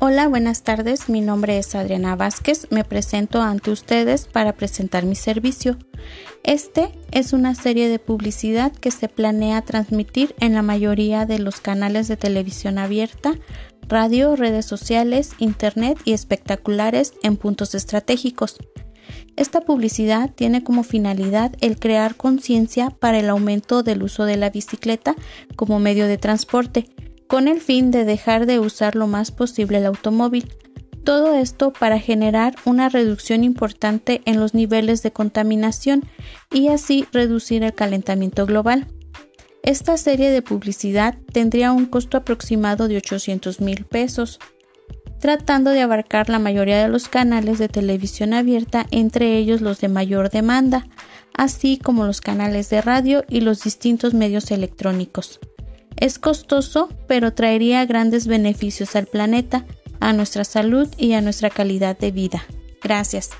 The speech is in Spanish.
Hola, buenas tardes. Mi nombre es Adriana Vázquez. Me presento ante ustedes para presentar mi servicio. Este es una serie de publicidad que se planea transmitir en la mayoría de los canales de televisión abierta, radio, redes sociales, internet y espectaculares en puntos estratégicos. Esta publicidad tiene como finalidad el crear conciencia para el aumento del uso de la bicicleta como medio de transporte con el fin de dejar de usar lo más posible el automóvil. Todo esto para generar una reducción importante en los niveles de contaminación y así reducir el calentamiento global. Esta serie de publicidad tendría un costo aproximado de 800 mil pesos, tratando de abarcar la mayoría de los canales de televisión abierta, entre ellos los de mayor demanda, así como los canales de radio y los distintos medios electrónicos. Es costoso, pero traería grandes beneficios al planeta, a nuestra salud y a nuestra calidad de vida. Gracias.